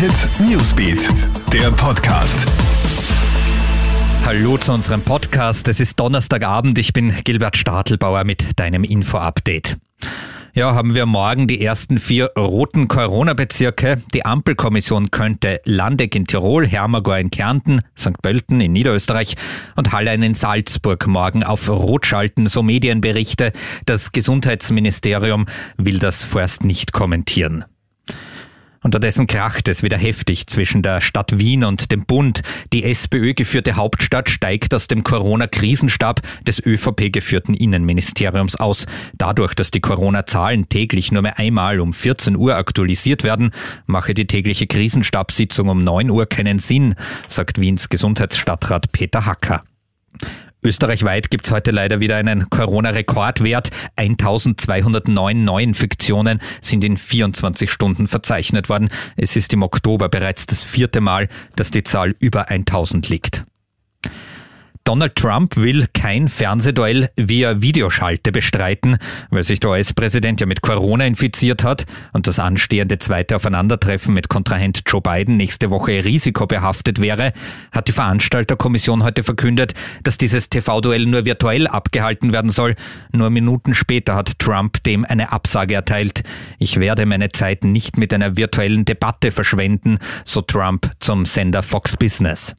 Hit Newsbeat, der Podcast. Hallo zu unserem Podcast. Es ist Donnerstagabend. Ich bin Gilbert Stadelbauer mit deinem Info-Update. Ja, haben wir morgen die ersten vier roten Corona-Bezirke. Die Ampelkommission könnte Landeck in Tirol, Hermagor in Kärnten, St. Pölten in Niederösterreich und Hallein in Salzburg morgen auf Rot schalten, so Medienberichte. Das Gesundheitsministerium will das vorerst nicht kommentieren. Unterdessen kracht es wieder heftig zwischen der Stadt Wien und dem Bund. Die SPÖ-geführte Hauptstadt steigt aus dem Corona-Krisenstab des ÖVP-geführten Innenministeriums aus. Dadurch, dass die Corona-Zahlen täglich nur mehr einmal um 14 Uhr aktualisiert werden, mache die tägliche Krisenstabssitzung um 9 Uhr keinen Sinn, sagt Wiens Gesundheitsstadtrat Peter Hacker. Österreichweit gibt es heute leider wieder einen Corona-Rekordwert. 1209 Neuinfektionen sind in 24 Stunden verzeichnet worden. Es ist im Oktober bereits das vierte Mal, dass die Zahl über 1000 liegt. Donald Trump will kein Fernsehduell via Videoschalte bestreiten, weil sich der US-Präsident ja mit Corona infiziert hat und das anstehende zweite Aufeinandertreffen mit Kontrahent Joe Biden nächste Woche risikobehaftet wäre, hat die Veranstalterkommission heute verkündet, dass dieses TV-Duell nur virtuell abgehalten werden soll. Nur Minuten später hat Trump dem eine Absage erteilt. Ich werde meine Zeit nicht mit einer virtuellen Debatte verschwenden, so Trump zum Sender Fox Business.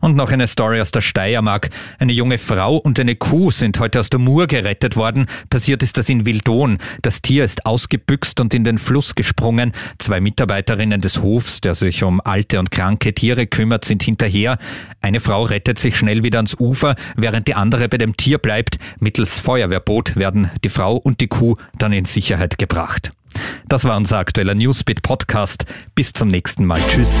Und noch eine Story aus der Steiermark. Eine junge Frau und eine Kuh sind heute aus der Mur gerettet worden. Passiert ist das in Wildon. Das Tier ist ausgebüxt und in den Fluss gesprungen. Zwei Mitarbeiterinnen des Hofs, der sich um alte und kranke Tiere kümmert, sind hinterher. Eine Frau rettet sich schnell wieder ans Ufer, während die andere bei dem Tier bleibt. Mittels Feuerwehrboot werden die Frau und die Kuh dann in Sicherheit gebracht. Das war unser aktueller Newsbeat Podcast. Bis zum nächsten Mal. Tschüss.